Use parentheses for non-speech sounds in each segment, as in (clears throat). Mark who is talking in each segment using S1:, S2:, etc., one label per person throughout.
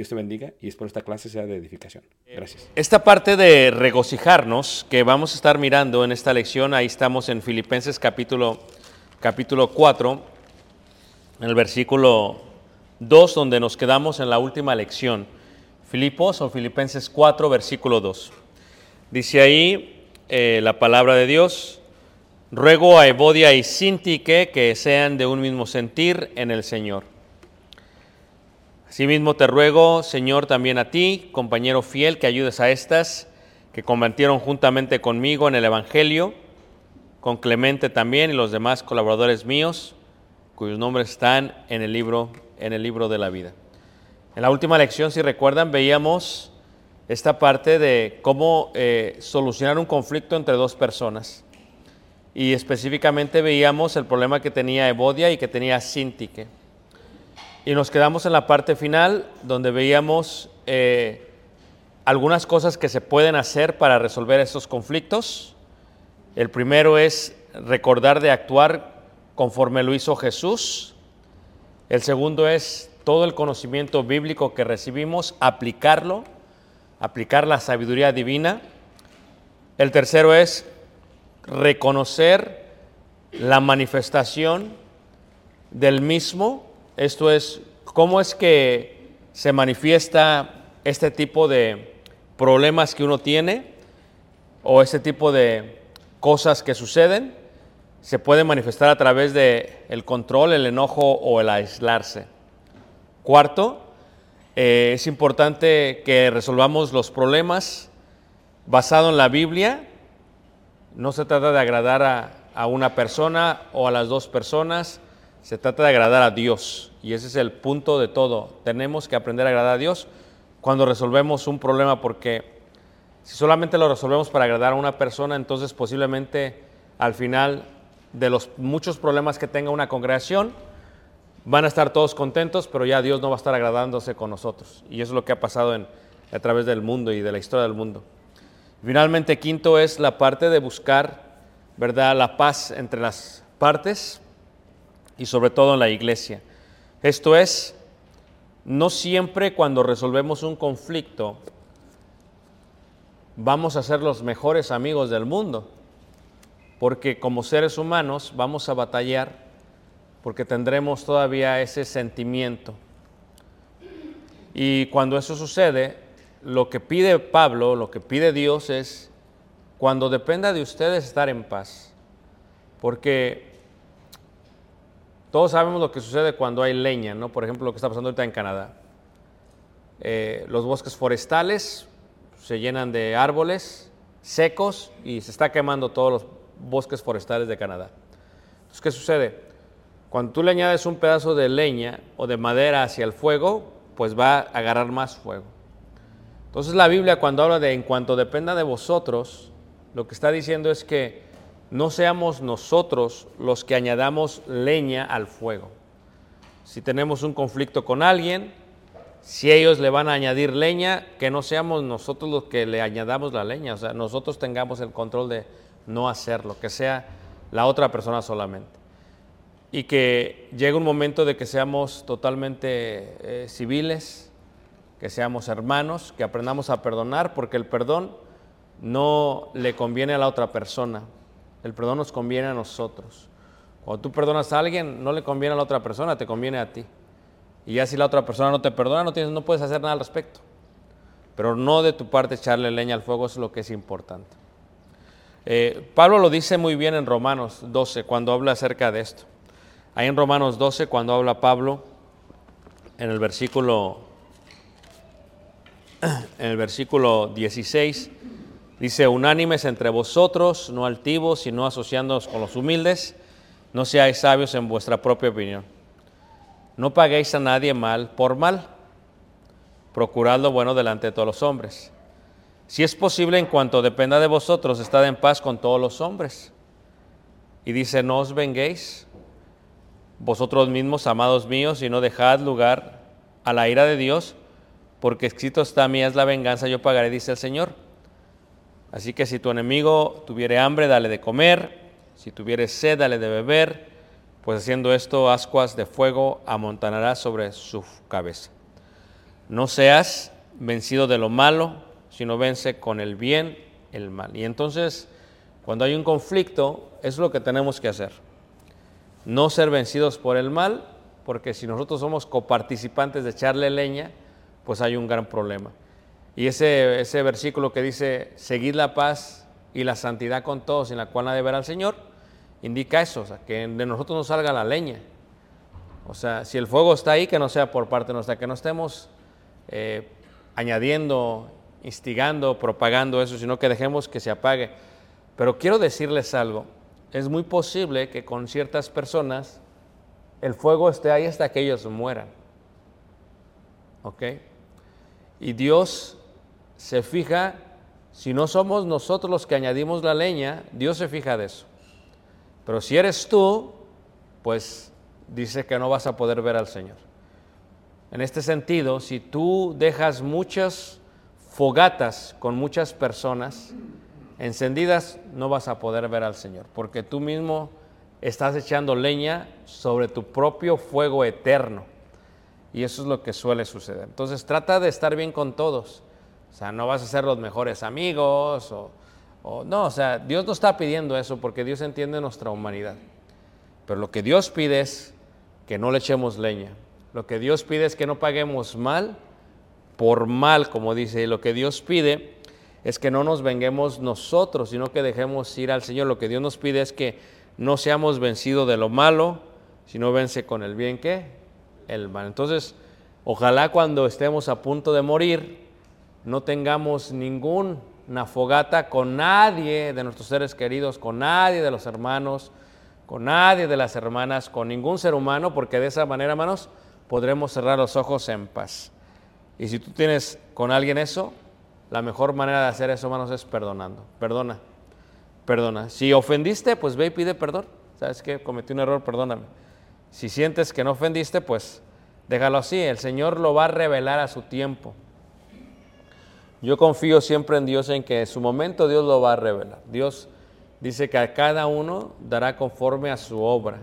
S1: Dios te bendiga y espero esta clase sea de edificación. Gracias.
S2: Esta parte de regocijarnos que vamos a estar mirando en esta lección, ahí estamos en Filipenses capítulo, capítulo 4, en el versículo 2, donde nos quedamos en la última lección. Filipos o Filipenses 4, versículo 2. Dice ahí eh, la palabra de Dios, ruego a Evodia y Sintique que sean de un mismo sentir en el Señor. Asimismo te ruego, Señor, también a ti, compañero fiel, que ayudes a estas que combatieron juntamente conmigo en el Evangelio, con Clemente también y los demás colaboradores míos, cuyos nombres están en el libro, en el libro de la vida. En la última lección, si recuerdan, veíamos esta parte de cómo eh, solucionar un conflicto entre dos personas. Y específicamente veíamos el problema que tenía Evodia y que tenía Sintique. Y nos quedamos en la parte final donde veíamos eh, algunas cosas que se pueden hacer para resolver estos conflictos. El primero es recordar de actuar conforme lo hizo Jesús. El segundo es todo el conocimiento bíblico que recibimos, aplicarlo, aplicar la sabiduría divina. El tercero es reconocer la manifestación del mismo esto es, ¿cómo es que se manifiesta este tipo de problemas que uno tiene o este tipo de cosas que suceden? Se puede manifestar a través de el control, el enojo o el aislarse. Cuarto, eh, es importante que resolvamos los problemas basado en la Biblia. No se trata de agradar a una persona o a las dos personas, se trata de agradar a Dios. Y ese es el punto de todo. Tenemos que aprender a agradar a Dios cuando resolvemos un problema porque Si solamente lo resolvemos para agradar a una persona, entonces posiblemente al final de los muchos problemas que tenga una congregación, van a estar todos contentos, pero ya Dios no va a estar agradándose con nosotros. Y eso es lo que ha pasado a través del mundo y de la historia del mundo. Finalmente, quinto es la parte de buscar, ¿verdad?, la paz entre las partes y sobre todo en la iglesia. Esto es, no siempre cuando resolvemos un conflicto vamos a ser los mejores amigos del mundo, porque como seres humanos vamos a batallar porque tendremos todavía ese sentimiento. Y cuando eso sucede, lo que pide Pablo, lo que pide Dios es, cuando dependa de ustedes, estar en paz. Porque todos sabemos lo que sucede cuando hay leña, ¿no? Por ejemplo, lo que está pasando ahorita en Canadá. Eh, los bosques forestales se llenan de árboles secos y se está quemando todos los bosques forestales de Canadá. Entonces, ¿qué sucede? Cuando tú le añades un pedazo de leña o de madera hacia el fuego, pues va a agarrar más fuego. Entonces la Biblia cuando habla de en cuanto dependa de vosotros, lo que está diciendo es que no seamos nosotros los que añadamos leña al fuego. Si tenemos un conflicto con alguien, si ellos le van a añadir leña, que no seamos nosotros los que le añadamos la leña, o sea, nosotros tengamos el control de no hacerlo, que sea la otra persona solamente. Y que llegue un momento de que seamos totalmente eh, civiles, que seamos hermanos, que aprendamos a perdonar, porque el perdón no le conviene a la otra persona, el perdón nos conviene a nosotros. Cuando tú perdonas a alguien, no le conviene a la otra persona, te conviene a ti. Y ya si la otra persona no te perdona, no, tienes, no puedes hacer nada al respecto. Pero no de tu parte echarle leña al fuego es lo que es importante. Eh, Pablo lo dice muy bien en Romanos 12 cuando habla acerca de esto. Ahí en Romanos 12, cuando habla Pablo, en el versículo, (clears throat) en el versículo 16, dice, unánimes entre vosotros, no altivos, sino asociándonos con los humildes, no seáis sabios en vuestra propia opinión. No paguéis a nadie mal por mal, procurad lo bueno delante de todos los hombres. Si es posible, en cuanto dependa de vosotros, estad en paz con todos los hombres. Y dice, no os venguéis vosotros mismos, amados míos, y no dejad lugar a la ira de Dios, porque escrito está mía es la venganza, yo pagaré, dice el Señor. Así que si tu enemigo tuviere hambre, dale de comer, si tuviere sed, dale de beber, pues haciendo esto, ascuas de fuego amontonará sobre su cabeza. No seas vencido de lo malo, sino vence con el bien el mal. Y entonces, cuando hay un conflicto, es lo que tenemos que hacer no ser vencidos por el mal, porque si nosotros somos coparticipantes de echarle leña, pues hay un gran problema. Y ese, ese versículo que dice, seguid la paz y la santidad con todos, en la cual nadie verá al Señor, indica eso, o sea, que de nosotros no salga la leña. O sea, si el fuego está ahí, que no sea por parte nuestra, que no estemos eh, añadiendo, instigando, propagando eso, sino que dejemos que se apague. Pero quiero decirles algo, es muy posible que con ciertas personas el fuego esté ahí hasta que ellos mueran. ¿Ok? Y Dios se fija, si no somos nosotros los que añadimos la leña, Dios se fija de eso. Pero si eres tú, pues dice que no vas a poder ver al Señor. En este sentido, si tú dejas muchas fogatas con muchas personas, encendidas, no vas a poder ver al Señor, porque tú mismo estás echando leña sobre tu propio fuego eterno. Y eso es lo que suele suceder. Entonces trata de estar bien con todos. O sea, no vas a ser los mejores amigos o, no, o sea, Dios no está pidiendo eso porque Dios entiende nuestra humanidad. Pero lo que Dios pide es que no le echemos leña. Lo que Dios pide es que no paguemos mal por mal, como dice. Y lo que Dios pide es que no nos venguemos nosotros, sino que dejemos ir al Señor. Lo que Dios nos pide es que no seamos vencidos de lo malo, sino vence con el bien que el mal. Entonces, ojalá cuando estemos a punto de morir, no tengamos ninguna fogata con nadie de nuestros seres queridos, con nadie de los hermanos, con nadie de las hermanas, con ningún ser humano, porque de esa manera, hermanos, podremos cerrar los ojos en paz. Y si tú tienes con alguien eso, la mejor manera de hacer eso, hermanos, es perdonando. Perdona, perdona. Si ofendiste, pues ve y pide perdón. ¿Sabes qué? Cometí un error, perdóname. Si sientes que no ofendiste, pues déjalo así. El Señor lo va a revelar a su tiempo. Yo confío siempre en Dios en que en su momento Dios lo va a revelar. Dios dice que a cada uno dará conforme a su obra.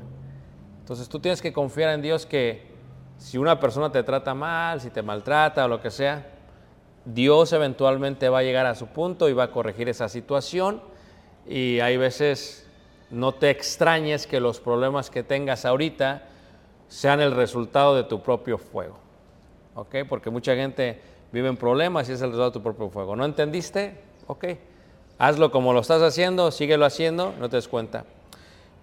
S2: Entonces tú tienes que confiar en Dios que si una persona te trata mal, si te maltrata o lo que sea, Dios eventualmente va a llegar a su punto y va a corregir esa situación. Y hay veces no te extrañes que los problemas que tengas ahorita sean el resultado de tu propio fuego. ¿Ok? Porque mucha gente vive en problemas y es el resultado de tu propio fuego. ¿No entendiste? Ok. Hazlo como lo estás haciendo, síguelo haciendo, no te des cuenta.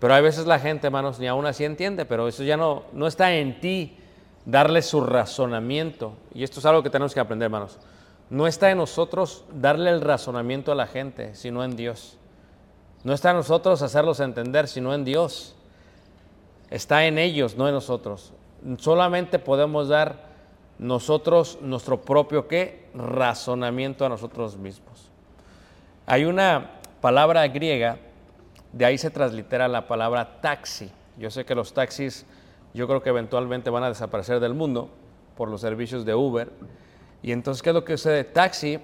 S2: Pero hay veces la gente, hermanos, ni aún así entiende, pero eso ya no, no está en ti darle su razonamiento. Y esto es algo que tenemos que aprender, hermanos. No está en nosotros darle el razonamiento a la gente, sino en Dios. No está en nosotros hacerlos entender, sino en Dios. Está en ellos, no en nosotros. Solamente podemos dar nosotros nuestro propio qué razonamiento a nosotros mismos. Hay una palabra griega, de ahí se translitera la palabra taxi. Yo sé que los taxis, yo creo que eventualmente van a desaparecer del mundo por los servicios de Uber. Y entonces, ¿qué es lo que sucede? Taxi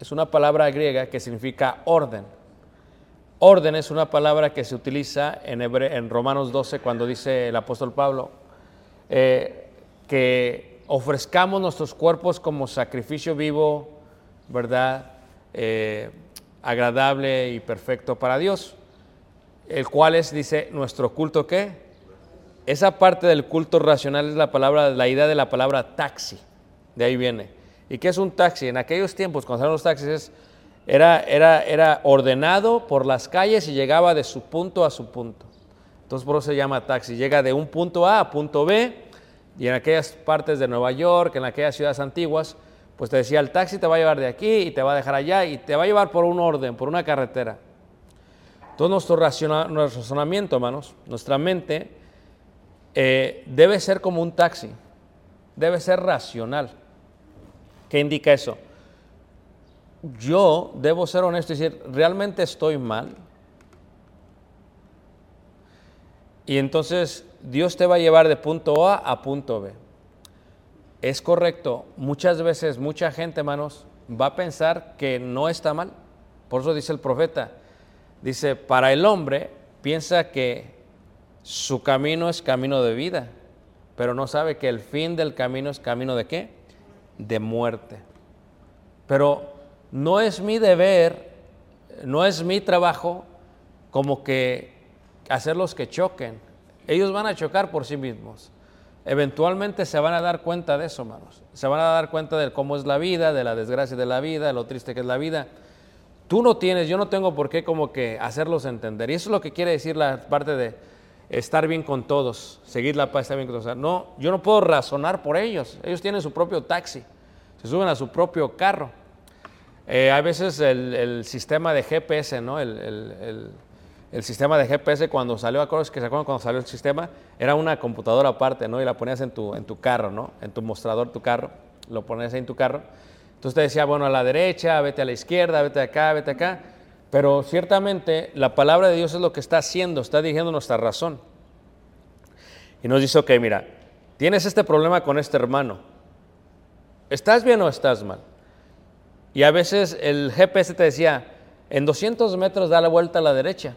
S2: es una palabra griega que significa orden. Orden es una palabra que se utiliza en, hebre, en Romanos 12 cuando dice el apóstol Pablo eh, que ofrezcamos nuestros cuerpos como sacrificio vivo, ¿verdad? Eh, agradable y perfecto para Dios, el cual es, dice, nuestro culto qué? Esa parte del culto racional es la palabra, la idea de la palabra taxi, de ahí viene. ¿Y qué es un taxi? En aquellos tiempos, cuando eran los taxis, era, era, era ordenado por las calles y llegaba de su punto a su punto. Entonces por eso se llama taxi. Llega de un punto A a punto B y en aquellas partes de Nueva York, en aquellas ciudades antiguas, pues te decía, el taxi te va a llevar de aquí y te va a dejar allá y te va a llevar por un orden, por una carretera. Todo nuestro, razonamiento, hermanos, nuestra mente, eh, debe ser como un taxi, debe ser racional. ¿Qué indica eso? Yo debo ser honesto y decir, ¿realmente estoy mal? Y entonces Dios te va a llevar de punto A a punto B. Es correcto, muchas veces mucha gente, hermanos, va a pensar que no está mal. Por eso dice el profeta, dice, para el hombre piensa que su camino es camino de vida, pero no sabe que el fin del camino es camino de qué? De muerte. Pero no es mi deber, no es mi trabajo como que hacerlos que choquen. Ellos van a chocar por sí mismos eventualmente se van a dar cuenta de eso, hermanos. Se van a dar cuenta de cómo es la vida, de la desgracia de la vida, de lo triste que es la vida. Tú no tienes, yo no tengo por qué como que hacerlos entender. Y eso es lo que quiere decir la parte de estar bien con todos, seguir la paz, estar bien con todos. No, yo no puedo razonar por ellos. Ellos tienen su propio taxi, se suben a su propio carro. Eh, hay veces el, sistema de GPS, ¿no? el sistema de GPS cuando salió, acuerdas que se acuerdan cuando salió el sistema? Era una computadora aparte, ¿no? Y la ponías en tu, en tu carro, ¿no? En tu mostrador, tu carro, lo ponías ahí en tu carro. Entonces te decía, bueno, a la derecha, vete a la izquierda, vete acá, vete acá. Pero ciertamente la palabra de Dios es lo que está haciendo, está dirigiendo nuestra razón. Y nos dice, ok, mira, tienes este problema con este hermano. ¿Estás bien o estás mal? Y a veces el GPS te decía, en 200 metros da la vuelta a la derecha.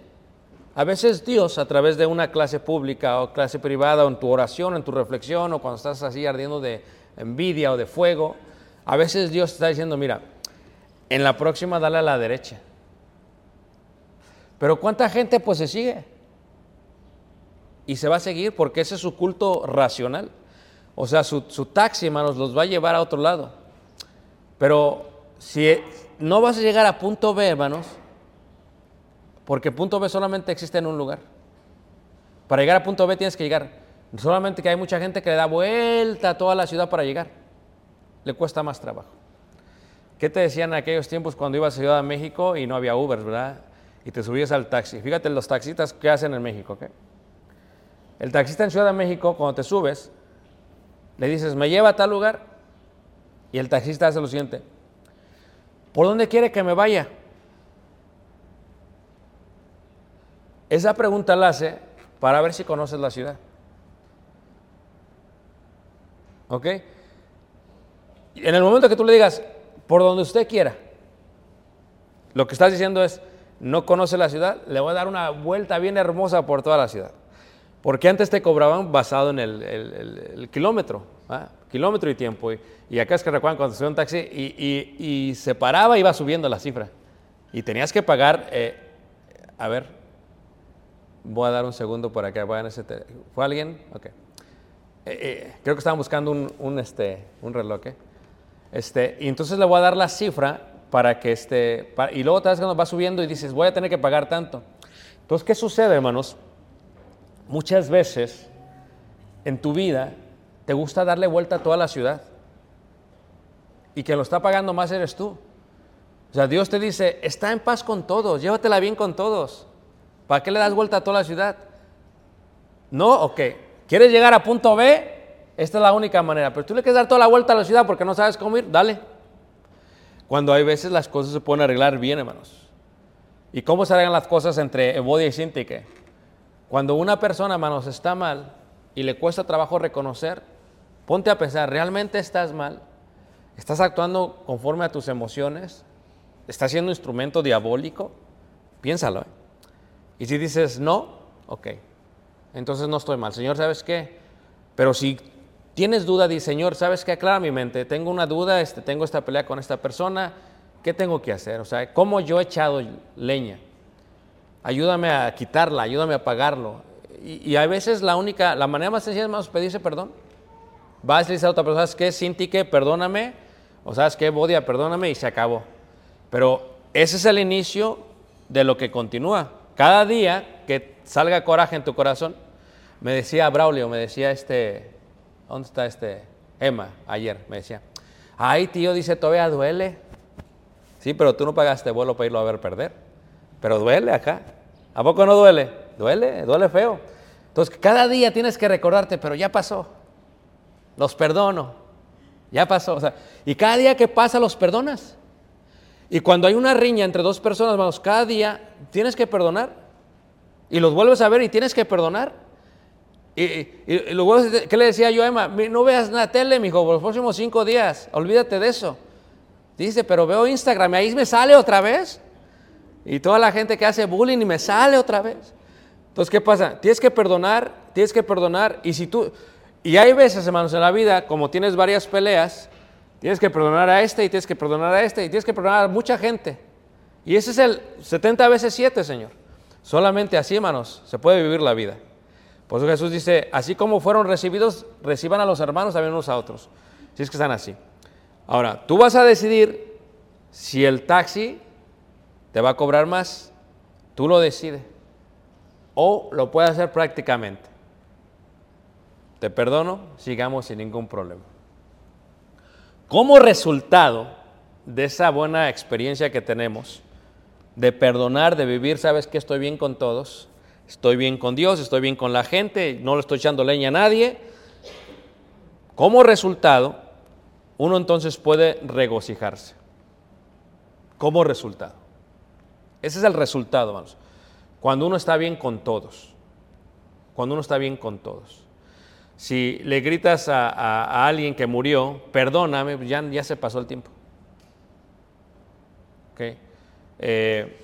S2: A veces Dios, a través de una clase pública o clase privada, o en tu oración, en tu reflexión, o cuando estás así ardiendo de envidia o de fuego, a veces Dios está diciendo, mira, en la próxima dale a la derecha. Pero ¿cuánta gente pues se sigue? Y se va a seguir porque ese es su culto racional. O sea, su, su taxi, hermanos, los va a llevar a otro lado. Pero si no vas a llegar a punto B, hermanos, porque punto B solamente existe en un lugar. Para llegar a punto B tienes que llegar. Solamente que hay mucha gente que le da vuelta a toda la ciudad para llegar. Le cuesta más trabajo. ¿Qué te decían en aquellos tiempos cuando ibas a Ciudad de México y no había Uber, verdad? Y te subías al taxi. Fíjate los taxistas que hacen en México, ¿qué? El taxista en Ciudad de México, cuando te subes, le dices, me lleva a tal lugar. Y el taxista hace lo siguiente. ¿Por dónde quiere que me vaya? Esa pregunta la hace para ver si conoces la ciudad. ¿Ok? En el momento que tú le digas, por donde usted quiera, lo que estás diciendo es, no conoce la ciudad, le voy a dar una vuelta bien hermosa por toda la ciudad. Porque antes te cobraban basado en el, kilómetro, ¿ah? kilómetro y tiempo. Y, y acá es que recuerdan cuando subía un taxi y se paraba, iba subiendo la cifra. Y tenías que pagar, eh, a ver, voy a dar un segundo por acá. voy a ese ¿Fue alguien? Ok. Eh, eh, creo que estaban buscando un, este, un reloj. ¿eh? Este, y entonces le voy a dar la cifra para que este, pa- y luego te das cuando va subiendo y dices, voy a tener que pagar tanto. Entonces, ¿qué sucede, hermanos? Muchas veces en tu vida te gusta darle vuelta a toda la ciudad y que lo está pagando más eres tú. O sea, Dios te dice, está en paz con todos, llévatela bien con todos. ¿Para qué le das vuelta a toda la ciudad? No, ok. ¿Quieres llegar a punto B? Esta es la única manera. Pero tú le quieres dar toda la vuelta a la ciudad porque no sabes cómo ir, dale. Cuando hay veces las cosas se pueden arreglar bien, hermanos. ¿Y cómo se arreglan las cosas entre Evodia y Sintique? Cuando una persona, hermanos, está mal y le cuesta trabajo reconocer, ponte a pensar, ¿realmente estás mal? ¿Estás actuando conforme a tus emociones? ¿Estás siendo instrumento diabólico? Piénsalo. ¿eh? Y si dices no, ok, entonces no estoy mal. Señor, ¿sabes qué? Pero si tienes duda, di, Señor, ¿sabes qué? Aclara mi mente. Tengo una duda, este, tengo esta pelea con esta persona. ¿Qué tengo que hacer? O sea, ¿cómo yo he echado leña? Ayúdame a quitarla, ayúdame a apagarlo. Y, y a veces la única, la manera más sencilla es más pedirse perdón. Vas a decir a otra persona, ¿sabes qué? Sintique, perdóname. O ¿sabes qué? Bodia, perdóname y se acabó. Pero ese es el inicio de lo que continúa. Cada día que salga coraje en tu corazón, me decía Braulio, me decía este, ¿dónde está este? Emma, ayer, me decía, ay tío, dice, todavía duele. Sí, pero tú no pagaste vuelo para irlo a ver perder. Pero duele acá. ¿A poco no duele? Duele, duele feo. Entonces, cada día tienes que recordarte, pero ya pasó. Los perdono. Ya pasó. O sea, y cada día que pasa los perdonas. Y cuando hay una riña entre dos personas, hermanos, cada día tienes que perdonar. Y los vuelves a ver y tienes que perdonar. Y, y- y ¿Qué le decía yo a Emma? "Mi- No veas la tele, mijo, por los próximos cinco días. Olvídate de eso. Dice, pero veo Instagram ahí me sale otra vez. Y toda la gente que hace bullying y me sale otra vez. Entonces, ¿qué pasa? Tienes que perdonar, tienes que perdonar. Y si tú, y hay veces, hermanos, en la vida, como tienes varias peleas, tienes que perdonar a este y tienes que perdonar a este y tienes que perdonar a mucha gente. Y ese es el 70 veces 7, Señor. Solamente así, hermanos, se puede vivir la vida. Por eso Jesús dice, así como fueron recibidos, reciban a los hermanos también unos a otros. Si es que están así. Ahora, tú vas a decidir si el taxi te va a cobrar más, tú lo decides. O lo puedes hacer prácticamente. Te perdono, sigamos sin ningún problema. Como resultado de esa buena experiencia que tenemos, de perdonar, de vivir, sabes que estoy bien con todos, estoy bien con Dios, estoy bien con la gente, no le estoy echando leña a nadie. Como resultado, uno entonces puede regocijarse. Como resultado. Ese es el resultado, hermanos. Cuando uno está bien con todos. Cuando uno está bien con todos. Si le gritas a, alguien que murió, perdóname, pues ya, se pasó el tiempo. ¿Ok? Eh,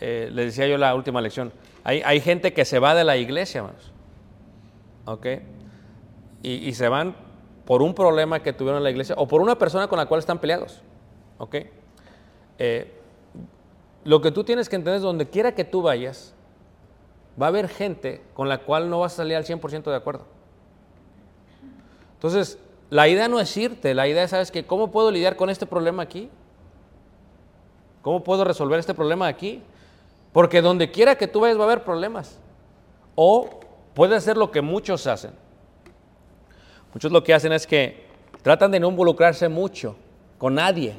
S2: eh, les decía yo la última lección. Hay, gente que se va de la iglesia, hermanos. Y se van por un problema que tuvieron en la iglesia o por una persona con la cual están peleados. ¿Ok? Eh, lo que tú tienes que entender es donde quiera que tú vayas, va a haber gente con la cual no vas a salir al 100% de acuerdo. Entonces, la idea no es irte, la idea es, ¿sabes qué? ¿Cómo puedo lidiar con este problema aquí? ¿Cómo puedo resolver este problema aquí? Porque donde quiera que tú vayas va a haber problemas. O puede hacer lo que muchos hacen. Muchos lo que hacen es que tratan de no involucrarse mucho con nadie,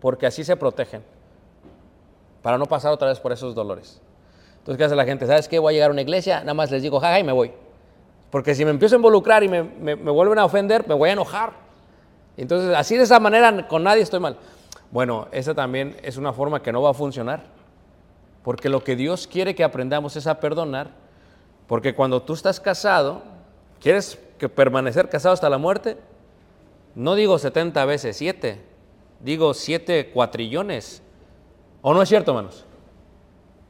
S2: porque así se protegen, para no pasar otra vez por esos dolores. Entonces, ¿qué hace la gente? ¿Sabes qué? Voy a llegar a una iglesia, nada más les digo, jaja, y me voy. Porque si me empiezo a involucrar y me, me- me vuelven a ofender, me voy a enojar. Entonces, así de esa manera con nadie estoy mal. Bueno, esa también es una forma que no va a funcionar. Porque lo que Dios quiere que aprendamos es a perdonar. Porque cuando tú estás casado, ¿quieres que permanecer casado hasta la muerte? No digo 70 veces 7, digo 7 cuatrillones. ¿O no es cierto, hermanos?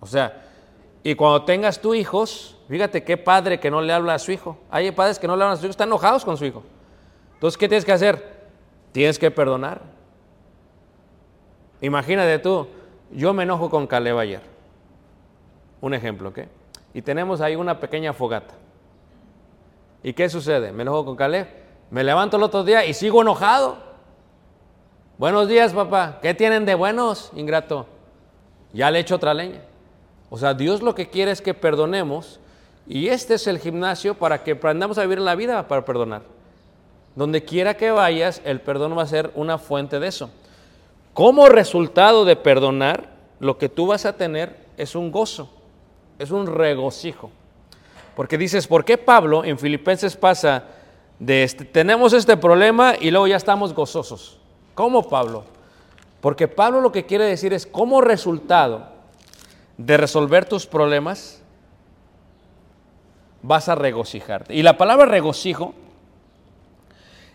S2: O sea, y cuando tengas tú hijos, fíjate qué padre que no le habla a su hijo. Hay padres que no le hablan a su hijo, están enojados con su hijo. Entonces, ¿qué tienes que hacer? Tienes que perdonar. Imagínate tú, yo me enojo con Caleb ayer. Un ejemplo, ¿ok? Y tenemos ahí una pequeña fogata. ¿Y qué sucede? Me enojo con Caleb, me levanto el otro día y sigo enojado. Buenos días, papá. ¿Qué tienen de buenos, ingrato? Ya le echo otra leña. O sea, Dios lo que quiere es que perdonemos y este es el gimnasio para que aprendamos a vivir la vida para perdonar. Donde quiera que vayas, el perdón va a ser una fuente de eso. Como resultado de perdonar, lo que tú vas a tener es un gozo, es un regocijo. Porque dices, ¿por qué Pablo en Filipenses pasa de este, tenemos este problema y luego ya estamos gozosos? ¿Cómo Pablo? Porque Pablo lo que quiere decir es, como resultado de resolver tus problemas, vas a regocijarte. Y la palabra regocijo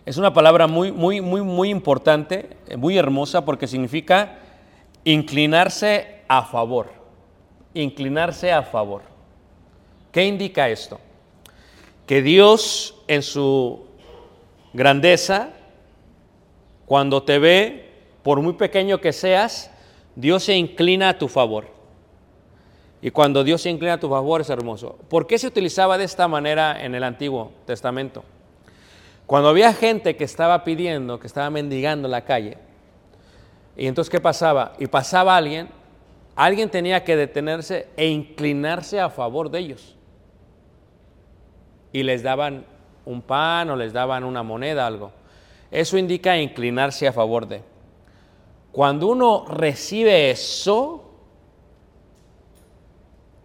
S2: es una palabra muy, muy, muy, muy importante, eh, muy hermosa, porque significa inclinarse a favor. Inclinarse a favor. ¿Qué indica esto? Que Dios en su grandeza, cuando te ve, por muy pequeño que seas, Dios se inclina a tu favor. Y cuando Dios se inclina a tu favor es hermoso. ¿Por qué se utilizaba de esta manera en el Antiguo Testamento? Cuando había gente que estaba pidiendo, que estaba mendigando en la calle, y entonces ¿qué pasaba? Y pasaba alguien, alguien tenía que detenerse e inclinarse a favor de ellos. Y les daban un pan o les daban una moneda, algo. Eso indica inclinarse a favor de. Cuando uno recibe eso,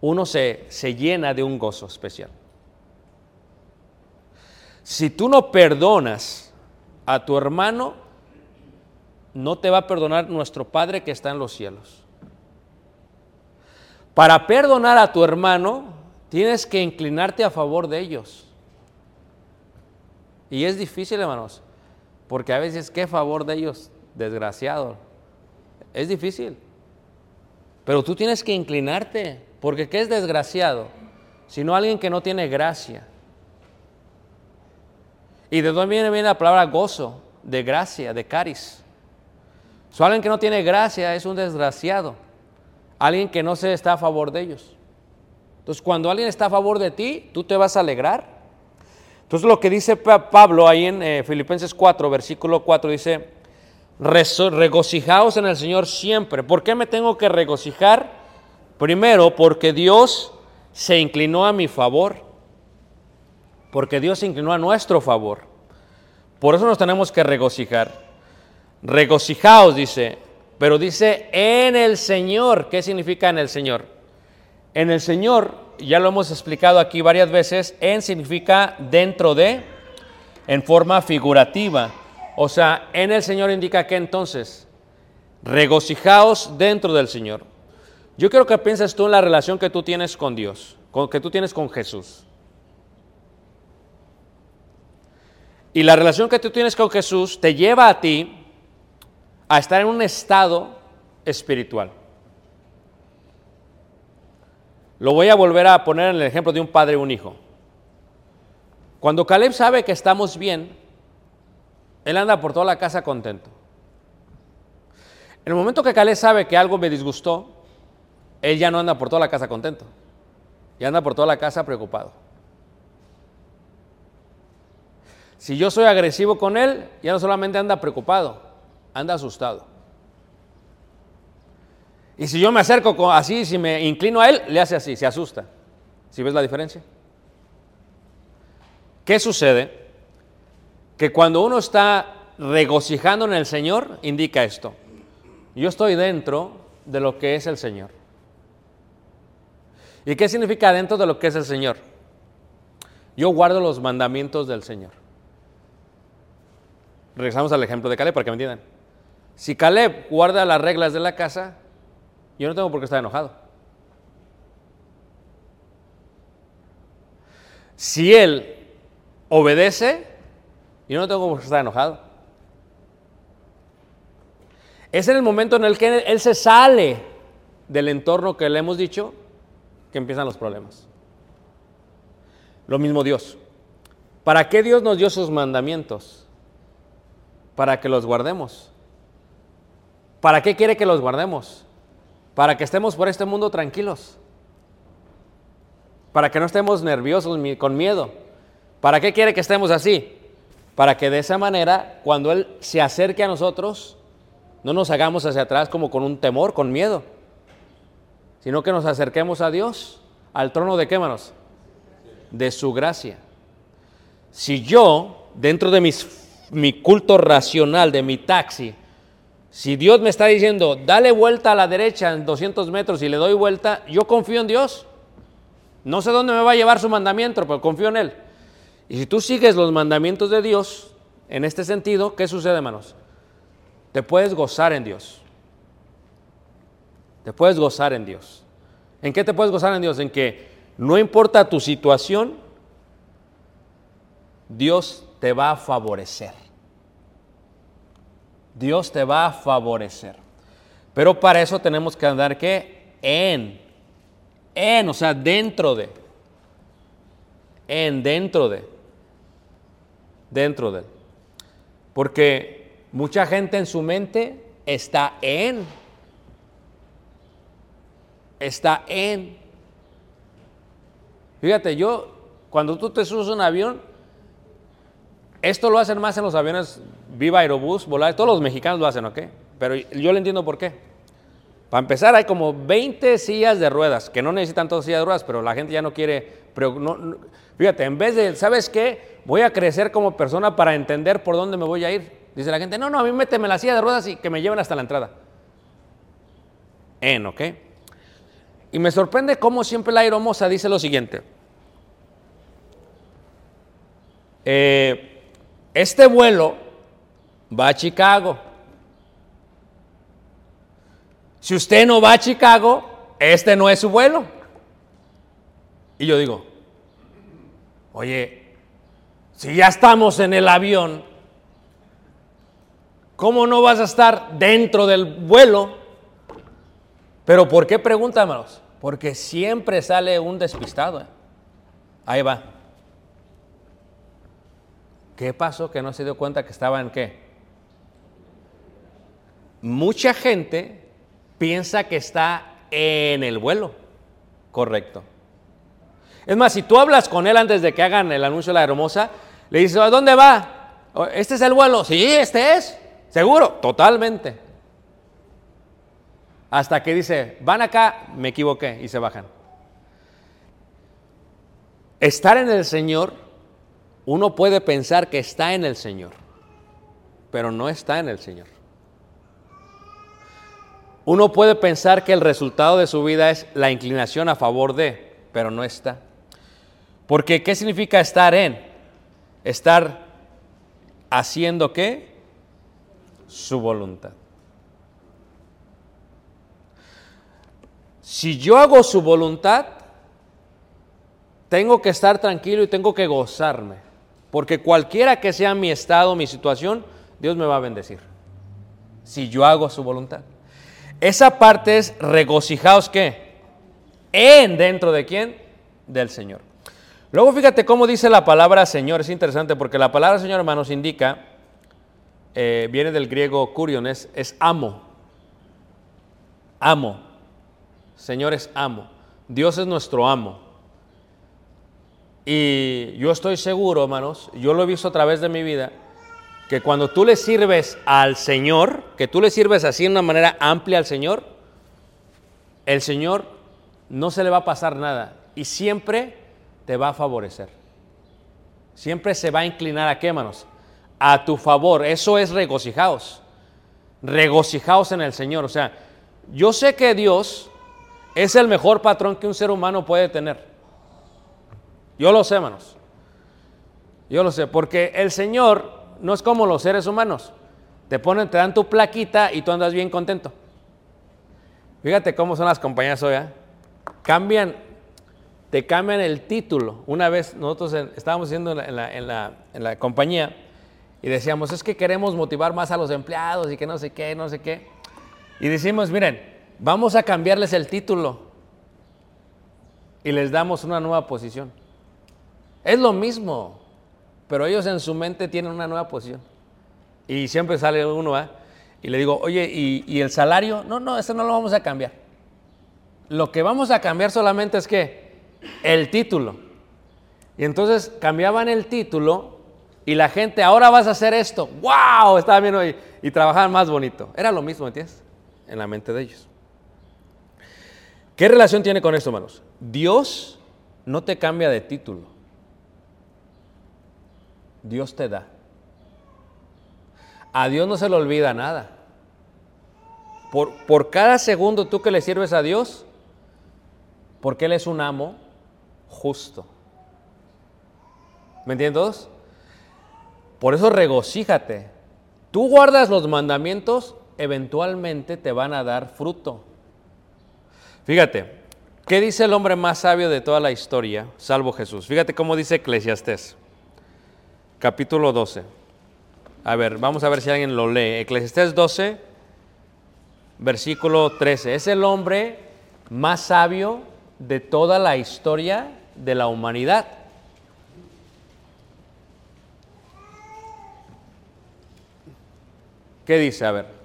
S2: uno se, se llena de un gozo especial. Si tú no perdonas a tu hermano, no te va a perdonar nuestro Padre que está en los cielos. Para perdonar a tu hermano, tienes que inclinarte a favor de ellos. Y es difícil, hermanos, porque a veces, ¿qué favor de ellos? Desgraciado. Es difícil. Pero tú tienes que inclinarte, porque ¿qué es desgraciado? Sino alguien que no tiene gracia. ¿Y de dónde viene, viene la palabra gozo? De gracia, de caris. So, alguien que no tiene gracia es un desgraciado. Alguien que no se está a favor de ellos. Entonces, cuando alguien está a favor de ti, tú te vas a alegrar. Entonces, lo que dice Pablo ahí en eh, Filipenses 4, versículo 4, dice, regocijaos en el Señor siempre. ¿Por qué me tengo que regocijar? Primero, porque Dios se inclinó a mi favor porque Dios se inclinó a nuestro favor. Por eso nos tenemos que regocijar. Regocijaos, dice, pero dice en el Señor. ¿Qué significa en el Señor? En el Señor, ya lo hemos explicado aquí varias veces, en significa dentro de, en forma figurativa. O sea, en el Señor indica que entonces, regocijaos dentro del Señor. Yo quiero que pienses tú en la relación que tú tienes con Dios, con, que tú tienes con Jesús. Y la relación que tú tienes con Jesús te lleva a ti a estar en un estado espiritual. Lo voy a volver a poner en el ejemplo de un padre y un hijo. Cuando Caleb sabe que estamos bien, él anda por toda la casa contento. En el momento que Caleb sabe que algo me disgustó, él ya no anda por toda la casa contento. Ya anda por toda la casa preocupado. Si yo soy agresivo con él, ya no solamente anda preocupado, anda asustado. Y si yo me acerco así, si me inclino a él, le hace así, se asusta. ¿Sí ves la diferencia? ¿Qué sucede? Que cuando uno está regocijando en el Señor, indica esto. Yo estoy dentro de lo que es el Señor. ¿Y qué significa dentro de lo que es el Señor? Yo guardo los mandamientos del Señor. Regresamos al ejemplo de Caleb para que me entiendan. Si Caleb guarda las reglas de la casa, yo no tengo por qué estar enojado. Si él obedece, yo no tengo por qué estar enojado. Es en el momento en el que él se sale del entorno que le hemos dicho que empiezan los problemas. Lo mismo Dios. ¿Para qué Dios nos dio sus mandamientos? Para que los guardemos. ¿Para qué quiere que los guardemos? Para que estemos por este mundo tranquilos. Para que no estemos nerviosos con miedo. ¿Para qué quiere que estemos así? Para que de esa manera, cuando Él se acerque a nosotros, no nos hagamos hacia atrás como con un temor, con miedo, sino que nos acerquemos a Dios, al trono de qué manos? De su gracia. Si yo, dentro de mi culto racional, de mi taxi, si Dios me está diciendo, dale vuelta a la derecha en 200 metros y le doy vuelta, yo confío en Dios. No sé dónde me va a llevar su mandamiento, pero confío en Él. Y si tú sigues los mandamientos de Dios, en este sentido, ¿qué sucede, hermanos? Te puedes gozar en Dios. Te puedes gozar en Dios. ¿En qué te puedes gozar en Dios? En que no importa tu situación, Dios te va a favorecer. Dios te va a favorecer. Pero para eso tenemos que andar ¿qué? En. En, o sea, dentro de. En, dentro de. Dentro de. Porque mucha gente en su mente está en. Está en. Fíjate, yo, cuando tú te subes un avión, esto lo hacen más en los aviones Viva Aerobús, Volar, todos los mexicanos lo hacen, ¿ok? Pero yo le entiendo por qué. Para empezar, hay como 20 sillas de ruedas, que no necesitan todas sillas de ruedas, pero la gente ya no quiere. Pero no, fíjate, en vez de, ¿sabes qué? Voy a crecer como persona para entender por dónde me voy a ir. Dice la gente, no, no, a mí méteme la silla de ruedas y que me lleven hasta la entrada. En, ¿ok? Y me sorprende cómo siempre la aeromoza dice lo siguiente. Eh, este vuelo va a Chicago. Si usted no va a Chicago, este no es su vuelo. Y yo digo, oye, si ya estamos en el avión, ¿cómo no vas a estar dentro del vuelo? Pero ¿por qué pregúntamelos? Porque siempre sale un despistado. ¿eh? Ahí va. ¿Qué pasó que no se dio cuenta que estaba en qué? Mucha gente piensa que está en el vuelo. Correcto. Es más, si tú hablas con él antes de que hagan el anuncio de la hermosa, le dices, ¿a dónde va? "Oh, ¿Este es el vuelo? Sí, este es. Seguro, totalmente. Hasta que dice, van acá, me equivoqué, y se bajan. Estar en el Señor, uno puede pensar que está en el Señor, pero no está en el Señor. Uno puede pensar que el resultado de su vida es la inclinación a favor de, pero no está. Porque ¿qué significa estar en? Estar haciendo qué? Su voluntad. Si yo hago su voluntad, tengo que estar tranquilo y tengo que gozarme. Porque cualquiera que sea mi estado, mi situación, Dios me va a bendecir. Si yo hago su voluntad. Esa parte es regocijaos qué? En dentro de quién? Del Señor. Luego fíjate cómo dice la palabra Señor. Es interesante porque la palabra Señor, hermanos, indica, eh, viene del griego kurion, es, es amo. Amo. Señor es amo. Dios es nuestro amo. Y yo estoy seguro, hermanos, yo lo he visto a través de mi vida, que cuando tú le sirves al Señor, que tú le sirves así de una manera amplia al Señor, el Señor no se le va a pasar nada y siempre te va a favorecer. Siempre se va a inclinar a qué, hermanos? A tu favor. Eso es regocijaos. Regocijaos en el Señor. O sea, yo sé que Dios es el mejor patrón que un ser humano puede tener. Yo lo sé, hermanos. Yo lo sé, porque el Señor no es como los seres humanos. Te ponen, te dan tu plaquita y tú andas bien contento. Fíjate cómo son las compañías hoy. ¿eh? Cambian, te cambian el título. Una vez nosotros estábamos haciendo en la compañía y decíamos, es que queremos motivar más a los empleados y que no sé qué, no sé qué. Y decimos, miren, vamos a cambiarles el título y les damos una nueva posición. Es lo mismo, pero ellos en su mente tienen una nueva posición. Y siempre sale uno, ¿ah? Y le digo, oye, ¿y, y el salario? No, no, eso no lo vamos a cambiar. Lo que vamos a cambiar solamente es que el título. Y entonces cambiaban el título y la gente, ahora vas a hacer esto. ¡Wow! Estaba bien hoy. Y trabajaban más bonito. Era lo mismo, ¿entiendes? En la mente de ellos. ¿Qué relación tiene con esto, hermanos? Dios no te cambia de título. Dios te da. A Dios no se le olvida nada. Por, por cada segundo tú que le sirves a Dios, porque Él es un amo justo. ¿Me entiendes? Por eso regocíjate. Tú guardas los mandamientos, eventualmente te van a dar fruto. Fíjate, ¿qué dice el hombre más sabio de toda la historia, salvo Jesús? Fíjate cómo dice Eclesiastés, capítulo 12. A ver, vamos a ver si alguien lo lee. Eclesiastés 12, versículo 13. Es el hombre más sabio de toda la historia de la humanidad. ¿Qué dice? A ver.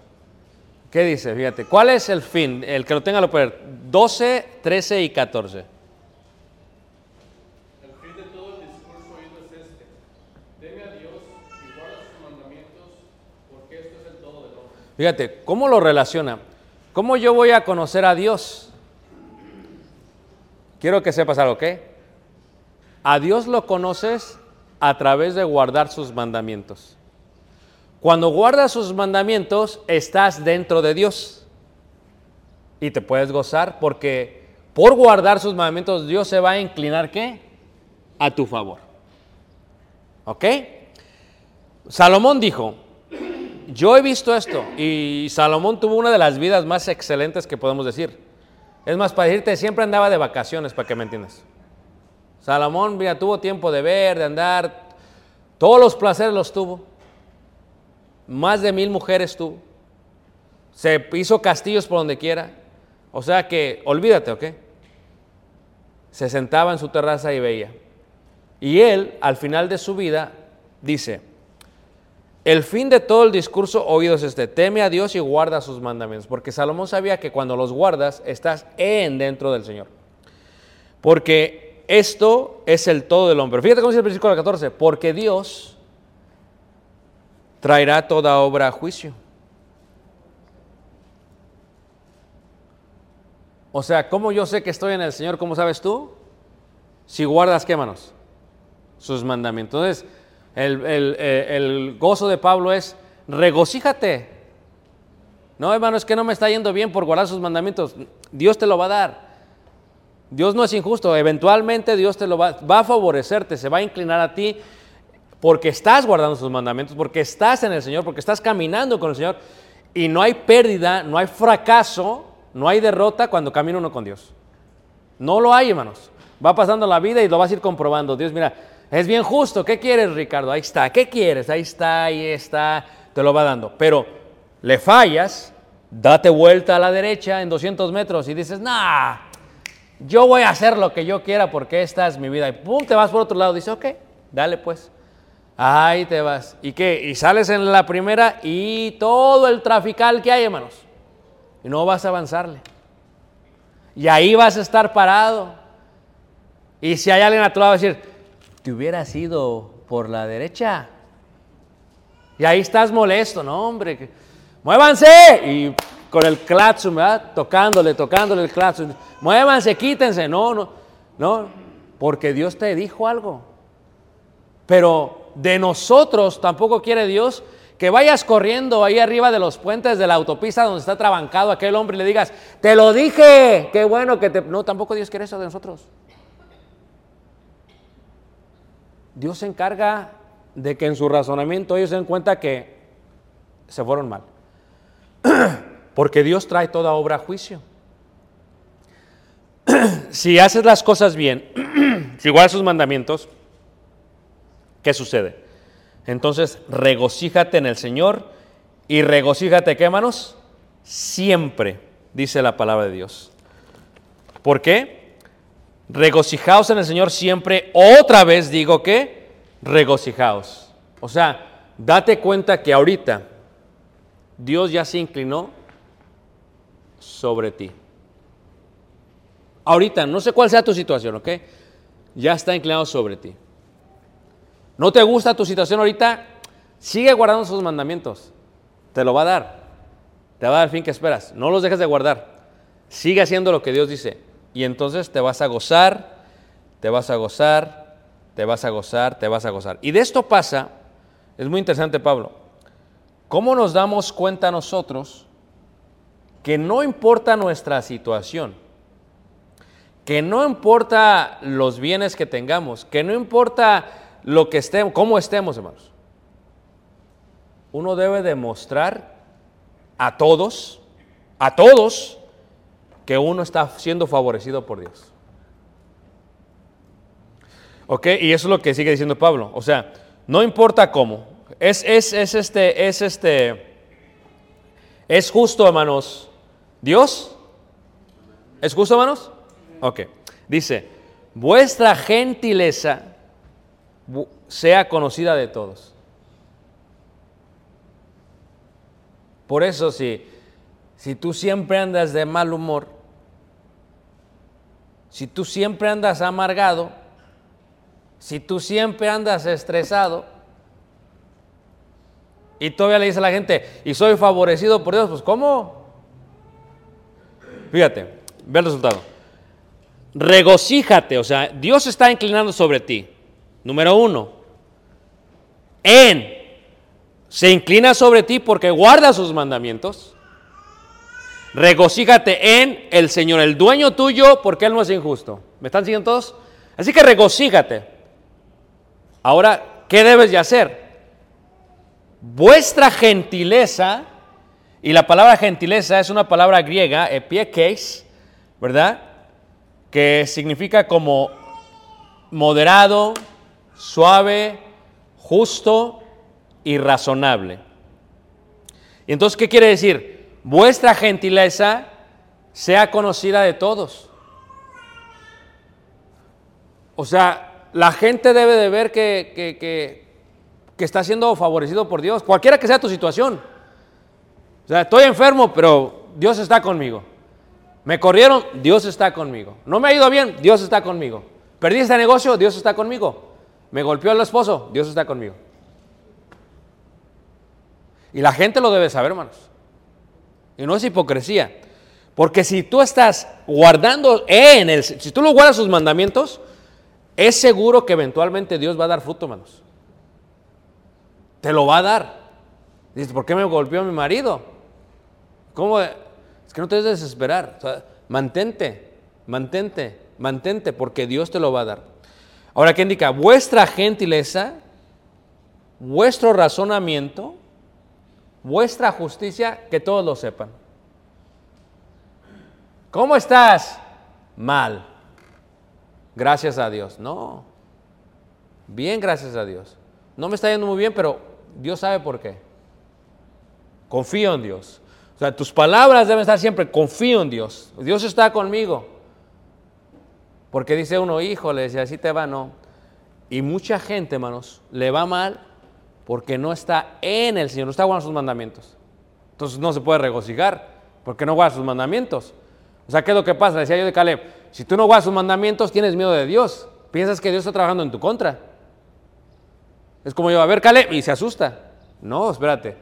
S2: ¿Qué dice? Fíjate. ¿Cuál es el fin? El que lo tenga lo puede ver. 12, 13 y 14.
S3: El fin de todo el discurso oído es este. Teme a Dios y guarda sus mandamientos, porque esto es el todo del hombre.
S2: Fíjate, ¿cómo lo relaciona? ¿Cómo yo voy a conocer a Dios? Quiero que sepas algo, ¿ok? A Dios lo conoces a través de guardar sus mandamientos. Cuando guardas sus mandamientos, estás dentro de Dios. Y te puedes gozar porque por guardar sus mandamientos, Dios se va a inclinar, ¿qué? A tu favor. ¿Ok? Salomón dijo, yo he visto esto y Salomón tuvo una de las vidas más excelentes que podemos decir. Es más, para decirte, siempre andaba de vacaciones, para que me entiendas. Salomón, mira, tuvo tiempo de ver, de andar, todos los placeres los tuvo. Más de mil mujeres tuvo. Se hizo castillos por donde quiera. O sea que, olvídate, ¿ok? Se sentaba en su terraza y veía. Y él, al final de su vida, dice, el fin de todo el discurso oído es este, teme a Dios y guarda sus mandamientos, porque Salomón sabía que cuando los guardas estás en dentro del Señor. Porque esto es el todo del hombre. Fíjate cómo dice el versículo 14, porque Dios traerá toda obra a juicio. O sea, ¿cómo yo sé que estoy en el Señor? ¿Cómo sabes tú? Si guardas, ¿qué manos? Sus mandamientos. Entonces, el, el- eh, el gozo de Pablo es, regocíjate. No, hermano, es que no me está yendo bien por guardar sus mandamientos. Dios te lo va a dar. Dios no es injusto. Eventualmente Dios te lo va, va a favorecerte, se va a inclinar a ti porque estás guardando sus mandamientos, porque estás en el Señor, porque estás caminando con el Señor. Y no hay pérdida, no hay fracaso, no hay derrota cuando camina uno con Dios. No lo hay, hermanos. Va pasando la vida y lo vas a ir comprobando. Dios, mira, es bien justo. ¿Qué quieres, Ricardo? Ahí está. ¿Qué quieres? Ahí está, ahí está. Te lo va dando. Pero le fallas, date vuelta a la derecha en 200 metros y dices, nah, yo voy a hacer lo que yo quiera porque esta es mi vida. Y pum, te vas por otro lado. Dice, ok, dale pues. Ahí te vas. ¿Y qué? Y sales en la primera y todo el trafical que hay, hermanos. No vas a avanzarle. Y ahí vas a estar parado. Y si hay alguien a tu lado, va a decir, te hubieras ido por la derecha. Y ahí estás molesto, no, hombre. Muévanse. Y con el claxon, ¿verdad? Tocándole, tocándole el claxon. Muévanse, quítense. No, no, no. Porque Dios te dijo algo. Pero de nosotros tampoco quiere Dios que vayas corriendo ahí arriba de los puentes de la autopista donde está trabancado aquel hombre y le digas, te lo dije, qué bueno que te... No, tampoco Dios quiere eso de nosotros. Dios se encarga de que en su razonamiento ellos se den cuenta que se fueron mal. (clears throat) Porque Dios trae toda obra a juicio. (clears throat) si haces las cosas bien, (clears throat) si guardas sus mandamientos, ¿qué sucede? Entonces, regocíjate en el Señor y regocíjate, ¿qué manos? Siempre, dice la palabra de Dios. ¿Por qué? Regocijaos en el Señor siempre. Otra vez digo que regocijaos. O sea, date cuenta que ahorita Dios ya se inclinó sobre ti. Ahorita, no sé cuál sea tu situación, ¿ok? Ya está inclinado sobre ti. ¿No te gusta tu situación ahorita? Sigue guardando sus mandamientos. Te lo va a dar. Te va a dar el fin que esperas. No los dejes de guardar. Sigue haciendo lo que Dios dice. Y entonces te vas a gozar, te vas a gozar, te vas a gozar, te vas a gozar. Y de esto pasa, es muy interesante Pablo, ¿cómo nos damos cuenta nosotros que no importa nuestra situación, que no importa los bienes que tengamos, que no importa lo que estemos, cómo estemos, hermanos? Uno debe demostrar a todos, a todos, que uno está siendo favorecido por Dios. ¿Ok? Y eso es lo que sigue diciendo Pablo. O sea, no importa cómo. Es, es, es este, es este, es justo, hermanos. ¿Dios? ¿Es justo, hermanos? Ok. Dice, vuestra gentileza sea conocida de todos. Por eso, si, si tú siempre andas de mal humor, si tú siempre andas amargado, si tú siempre andas estresado, y todavía le dice a la gente, y soy favorecido por Dios, pues ¿cómo? Fíjate, ve el resultado. Regocíjate, o sea, Dios está inclinando sobre ti. Número uno, en, se inclina sobre ti porque guarda sus mandamientos. Regocíjate en el Señor, el dueño tuyo, porque Él no es injusto. ¿Me están siguiendo todos? Así que regocíjate. Ahora, ¿qué debes de hacer? Vuestra gentileza, y la palabra gentileza es una palabra griega, epiekes, ¿verdad? Que significa como moderado, suave, justo y razonable. Y entonces, ¿qué quiere decir? Vuestra gentileza sea conocida de todos. O sea, la gente debe de ver que, que, que, que está siendo favorecido por Dios, cualquiera que sea tu situación. O sea, estoy enfermo, pero Dios está conmigo. Me corrieron, Dios está conmigo. No me ha ido bien, Dios está conmigo. Perdí este negocio, Dios está conmigo. Me golpeó el esposo, Dios está conmigo. Y la gente lo debe saber, hermanos. Y no es hipocresía. Porque si tú estás guardando en el, si tú lo guardas sus mandamientos, es seguro que eventualmente Dios va a dar fruto, hermanos. Te lo va a dar. Dices, ¿por qué me golpeó mi marido? ¿Cómo? Es que no te debes desesperar. Mantente, mantente, mantente, porque Dios te lo va a dar. Ahora, ¿qué indica? Vuestra gentileza, vuestro razonamiento, vuestra justicia, que todos lo sepan. ¿Cómo estás? Mal. Gracias a Dios. No. Bien, gracias a Dios. No me está yendo muy bien, pero Dios sabe por qué. Confío en Dios. O sea, tus palabras deben estar siempre, confío en Dios. Dios está conmigo. Porque dice uno, híjole, si así te va, no. Y mucha gente, hermanos, le va mal porque no está en el Señor, no está guardando sus mandamientos. Entonces no se puede regocijar porque no guarda sus mandamientos. O sea, ¿qué es lo que pasa? Decía yo de Caleb, si tú no guardas sus mandamientos, tienes miedo de Dios. Piensas que Dios está trabajando en tu contra. Es como yo, a ver, Caleb, y se asusta. No, espérate,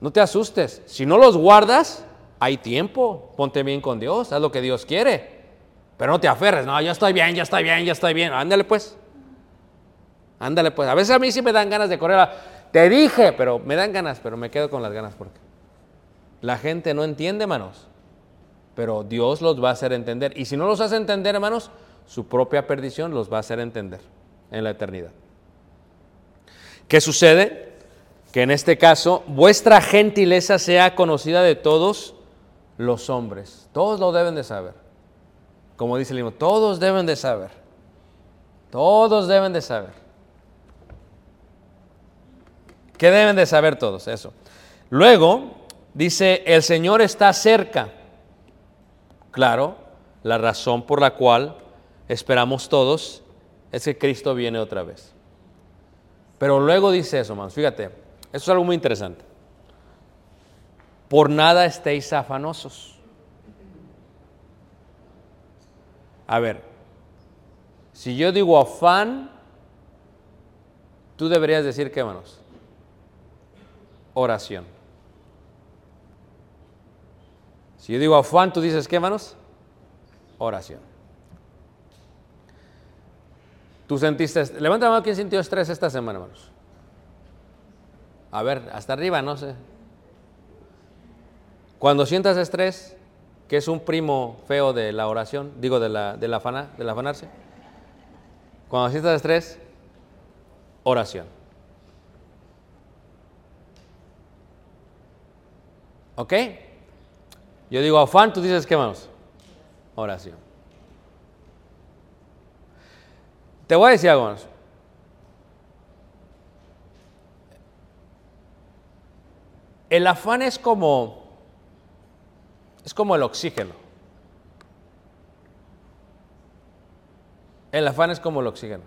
S2: no te asustes. Si no los guardas, hay tiempo. Ponte bien con Dios, haz lo que Dios quiere. Pero no te aferres, no, ya estoy bien, ya estoy bien, ya estoy bien. Ándale pues. Ándale pues. A veces a mí sí me dan ganas de correr. Te dije, pero me dan ganas, pero me quedo con las ganas porque la gente no entiende, hermanos. Pero Dios los va a hacer entender. Y si no los hace entender, hermanos, su propia perdición los va a hacer entender en la eternidad. ¿Qué sucede? que en este caso vuestra gentileza sea conocida de todos los hombres. Todos lo deben de saber. Como dice el himno, todos deben de saber. Todos deben de saber. ¿Qué deben de saber todos? Eso. Luego dice, el Señor está cerca. Claro, la razón por la cual esperamos todos es que Cristo viene otra vez. Pero luego dice eso, hermanos. Fíjate, eso es algo muy interesante. Por nada estéis afanosos. A ver, si yo digo afán, tú deberías decir qué, hermanos? Oración. Si yo digo afán, tú dices qué, hermanos? Oración. Tú sentiste, levanta la mano quién sintió estrés esta semana, hermanos. A ver, hasta arriba, no sé. Cuando sientas estrés, que es un primo feo de la oración, digo de la, de la afana- del afanarse. Cuando sientas estrés, oración. ¿Ok? Yo digo afán, tú dices qué, hermanos? Oración. Te voy a decir algo, hermanos. El afán es como es como el oxígeno. El afán es como el oxígeno.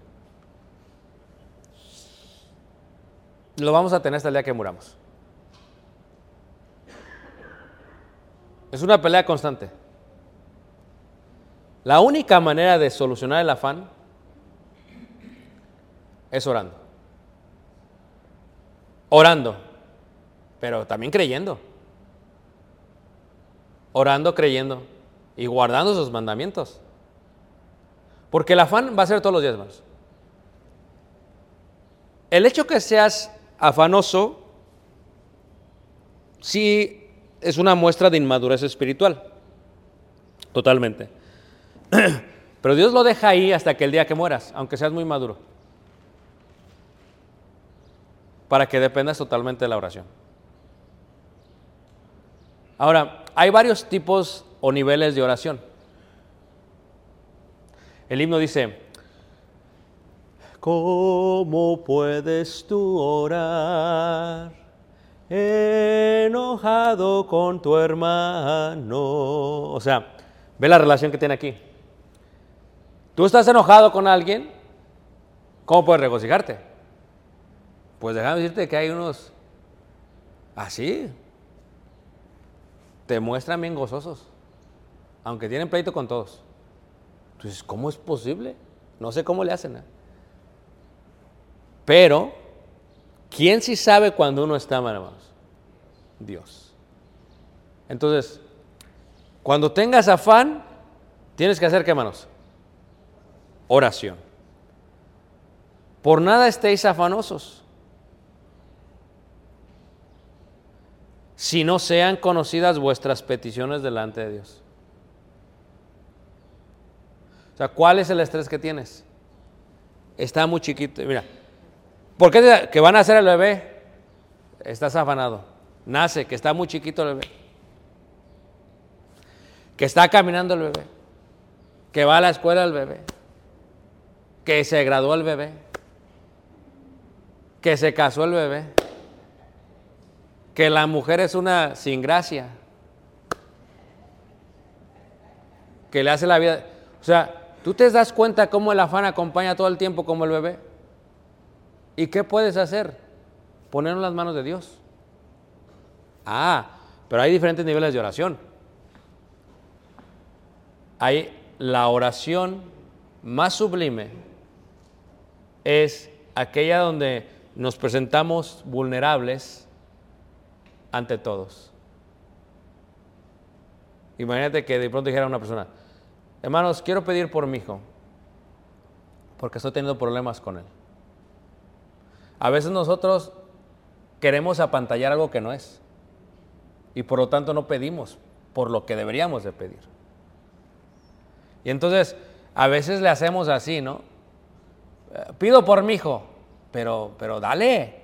S2: Lo vamos a tener hasta el día que muramos. Es una pelea constante. La única manera de solucionar el afán es orando. Orando, pero también creyendo. Orando, creyendo y guardando sus mandamientos. Porque el afán va a ser todos los días, hermanos. El hecho que seas afanoso sí es una muestra de inmadurez espiritual. Totalmente. (clears throat) Pero Dios lo deja ahí hasta que el día que mueras, aunque seas muy maduro. Para que dependas totalmente de la oración. Ahora, hay varios tipos o niveles de oración. El himno dice, ¿cómo puedes tú orar enojado con tu hermano? O sea, ve la relación que tiene aquí. Tú estás enojado con alguien, ¿cómo puedes regocijarte? Pues déjame decirte que hay unos así, te muestran bien gozosos, aunque tienen pleito con todos. Entonces, ¿cómo es posible? No sé cómo le hacen. ¿eh? Pero, ¿quién sí sabe cuando uno está mal, hermanos? Dios. Entonces, cuando tengas afán, tienes que hacer qué, hermanos? Oración. Por nada estéis afanosos. Si no sean conocidas vuestras peticiones delante de Dios. O sea, ¿cuál es el estrés que tienes? Está muy chiquito. Mira, ¿por qué te- que van a hacer el bebé? Estás afanado. Nace, que está muy chiquito el bebé. Que está caminando el bebé. Que va a la escuela el bebé. Que se graduó el bebé. Que se casó el bebé. Que la mujer es una sin gracia. Que le hace la vida. O sea, ¿tú te das cuenta cómo el afán acompaña todo el tiempo como el bebé? ¿Y qué puedes hacer? Poner en las manos de Dios. Ah, pero hay diferentes niveles de oración. Hay la oración más sublime es aquella donde nos presentamos vulnerables ante todos. Imagínate que de pronto dijera una persona, hermanos, quiero pedir por mi hijo, porque estoy teniendo problemas con él. A veces nosotros queremos apantallar algo que no es, y por lo tanto no pedimos por lo que deberíamos de pedir. Y entonces, a veces le hacemos así, ¿no? Eh, Pido por mi hijo, pero, pero dale.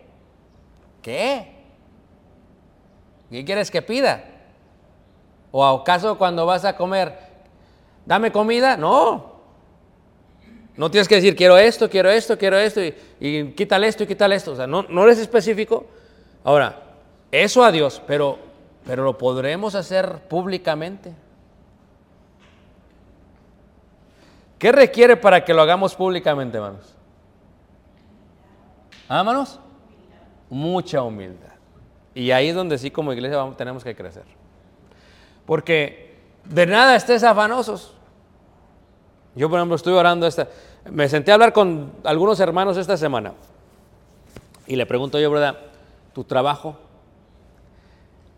S2: ¿Qué? ¿Qué quieres que pida? ¿O acaso cuando vas a comer, dame comida? No. No tienes que decir, quiero esto, quiero esto, quiero esto, y, y quítale esto y quítale esto. O sea, no, no eres específico. Ahora, eso a Dios, pero, pero lo podremos hacer públicamente. ¿Qué requiere para que lo hagamos públicamente, hermanos? ¿Ah, hermanos? Mucha humildad. Y ahí es donde sí como iglesia vamos, tenemos que crecer. Porque de nada estés afanosos. Yo, por ejemplo, estoy orando esta... Me senté a hablar con algunos hermanos esta semana. Y le pregunto yo, ¿verdad? ¿Tu trabajo?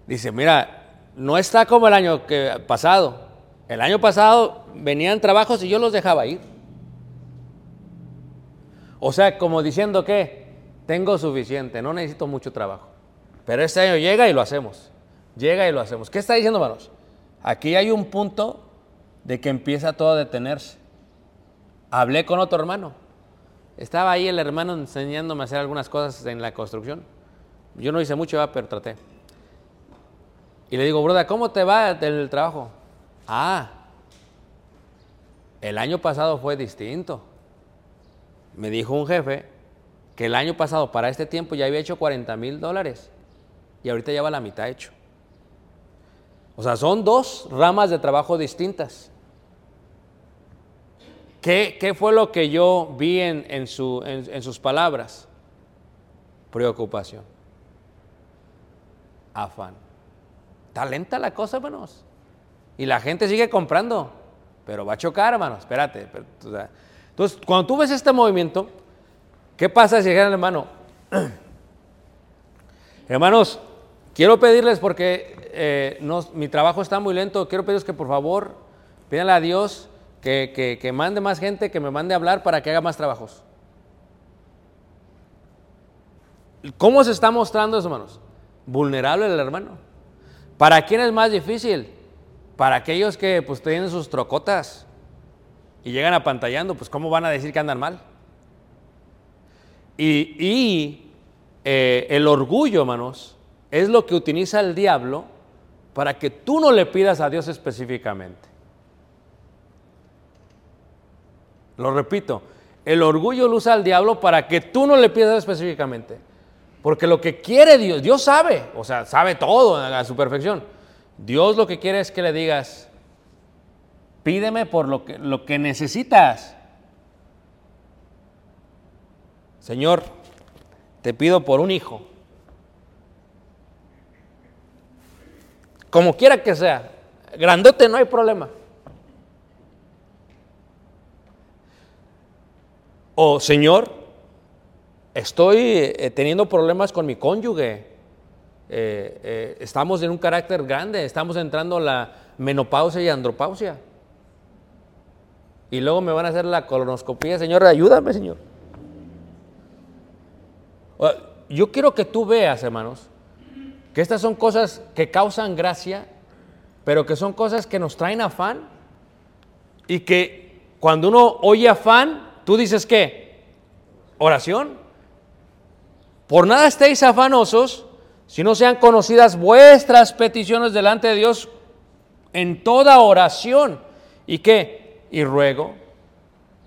S2: Dice, mira, no está como el año que, pasado. El año pasado venían trabajos y yo los dejaba ir. O sea, como diciendo que tengo suficiente, no necesito mucho trabajo. Pero este año llega y lo hacemos. Llega y lo hacemos. ¿Qué está diciendo, hermanos? Aquí hay un punto de que empieza todo a detenerse. Hablé con otro hermano. Estaba ahí el hermano enseñándome a hacer algunas cosas en la construcción. Yo no hice mucho, pero traté. Y le digo, broda, ¿cómo te va el trabajo? Ah, el año pasado fue distinto. Me dijo un jefe que el año pasado para este tiempo ya había hecho 40 mil dólares y ahorita ya va la mitad hecho. O sea, son dos ramas de trabajo distintas. ¿Qué, qué fue lo que yo vi en, en, su, en, en sus palabras? Preocupación. Afán. Está lenta la cosa, hermanos. Y la gente sigue comprando. Pero va a chocar, hermanos. Espérate. entonces, cuando tú ves este movimiento, ¿qué pasa si dijeran, hermano? (clears throat) Hermanos, quiero pedirles porque eh, mi trabajo está muy lento. Quiero pedirles que por favor pídanle a Dios que, que- que mande más gente, que me mande a hablar para que haga más trabajos. ¿Cómo se está mostrando eso, hermanos? Vulnerable el hermano. ¿Para quién es más difícil? Para aquellos que pues tienen sus trocotas y llegan apantallando, pues ¿cómo van a decir que andan mal? Y, y, eh, el orgullo, hermanos, es lo que utiliza el diablo para que tú no le pidas a Dios específicamente. Lo repito, el orgullo lo usa el diablo para que tú no le pidas específicamente. Porque lo que quiere Dios, Dios sabe, o sea, sabe todo a su perfección. Dios lo que quiere es que le digas, pídeme por lo que, lo que necesitas. Señor, te pido por un hijo. Como quiera que sea, grandote no hay problema. O Señor, estoy eh, teniendo problemas con mi cónyuge. Eh, eh, estamos en un carácter grande, estamos entrando a la menopausia y andropausia. Y luego me van a hacer la colonoscopia, Señor, ayúdame, Señor. Yo quiero que tú veas, hermanos, que estas son cosas que causan gracia, pero que son cosas que nos traen afán y que cuando uno oye afán, tú dices qué? Oración. Por nada estéis afanosos, si no sean conocidas vuestras peticiones delante de Dios en toda oración. ¿Y qué? Y ruego.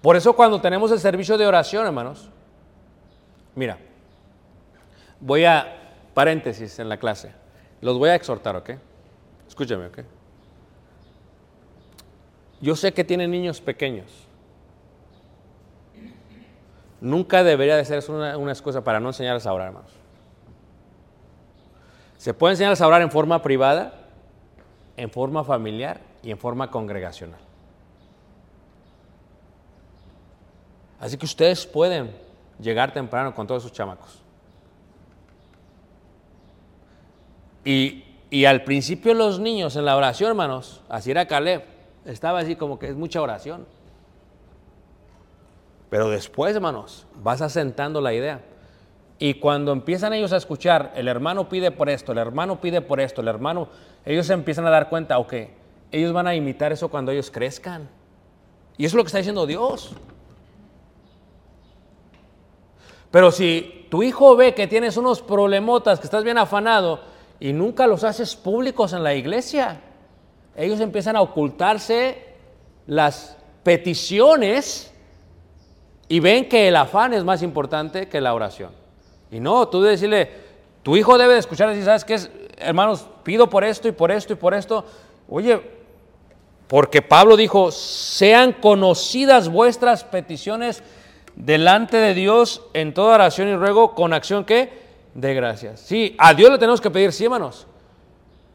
S2: Por eso cuando tenemos el servicio de oración, hermanos, mira, voy a, paréntesis en la clase, los voy a exhortar, ¿ok? Escúchame, ¿ok? Yo sé que tienen niños pequeños. Nunca debería de ser una, una excusa para no enseñarles a orar, hermanos. Se puede enseñarles a orar en forma privada, en forma familiar y en forma congregacional. Así que ustedes pueden llegar temprano con todos sus chamacos. Y, y al principio los niños en la oración, hermanos, así era Caleb, estaba así como que es mucha oración. Pero después, hermanos, vas asentando la idea. Y cuando empiezan ellos a escuchar, el hermano pide por esto, el hermano pide por esto, el hermano, ellos se empiezan a dar cuenta, ok, ellos van a imitar eso cuando ellos crezcan. Y eso es lo que está diciendo Dios. Pero si tu hijo ve que tienes unos problemotas, que estás bien afanado y nunca los haces públicos en la iglesia, ellos empiezan a ocultarse las peticiones y ven que el afán es más importante que la oración. Y no, tú debes decirle, tu hijo debe de escuchar y decir, ¿sabes qué? es? Hermanos, pido por esto y por esto y por esto. Oye, porque Pablo dijo, sean conocidas vuestras peticiones delante de Dios en toda oración y ruego con acción que de gracias. Sí, a Dios le tenemos que pedir, sí, hermanos.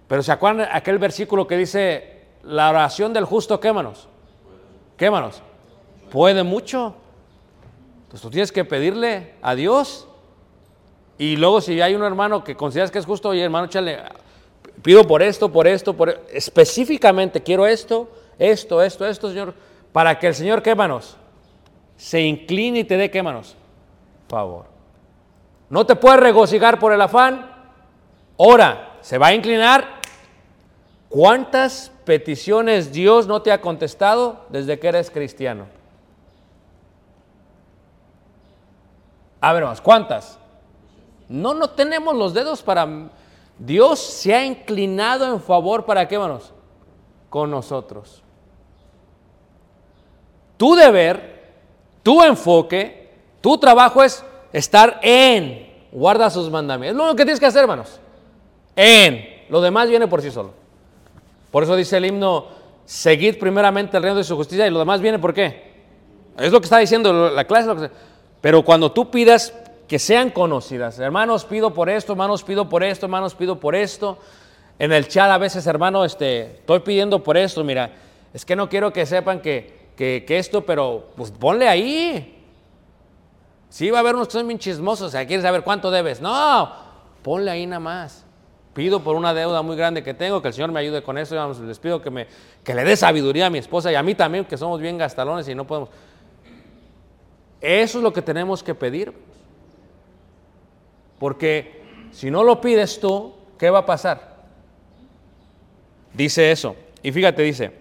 S2: Pero ¿se acuerdan aquel versículo que dice, la oración del justo, qué, hermanos? ¿Qué, hermanos? Puede mucho. Entonces tú tienes que pedirle a Dios. Y luego si hay un hermano que consideras que es justo, oye hermano, échale, pido por esto, por esto, por e-". específicamente quiero esto, esto, esto, esto, Señor, para que el Señor, ¿qué, hermanos? Se incline y te dé, ¿qué, hermanos? Favor. No te puedes regocijar por el afán. Ora, se va a inclinar. ¿Cuántas peticiones Dios no te ha contestado desde que eres cristiano? A ver, hermanos, ¿cuántas? No, no tenemos los dedos para... Dios se ha inclinado en favor para qué, hermanos? Con nosotros. Tu deber, tu enfoque, tu trabajo es estar en, guarda sus mandamientos. Es lo único que tienes que hacer, hermanos. En. Lo demás viene por sí solo. Por eso dice el himno, seguid primeramente el reino de su justicia y lo demás viene por qué. Es lo que está diciendo la clase. Pero cuando tú pidas que sean conocidas, hermanos, pido por esto, hermanos, pido por esto, hermanos, pido por esto. En el chat a veces, hermano, este, estoy pidiendo por esto, mira, es que no quiero que sepan que, que, que esto, pero pues ponle ahí. Sí, va a haber unos que son bien chismosos, o sea, quieres saber cuánto debes. No, ponle ahí nada más. Pido por una deuda muy grande que tengo, que el Señor me ayude con eso. Vamos, les pido que, me, que le dé sabiduría a mi esposa y a mí también, que somos bien gastalones y no podemos. Eso es lo que tenemos que pedir. Porque si no lo pides tú, ¿qué va a pasar? Dice eso. Y fíjate, dice,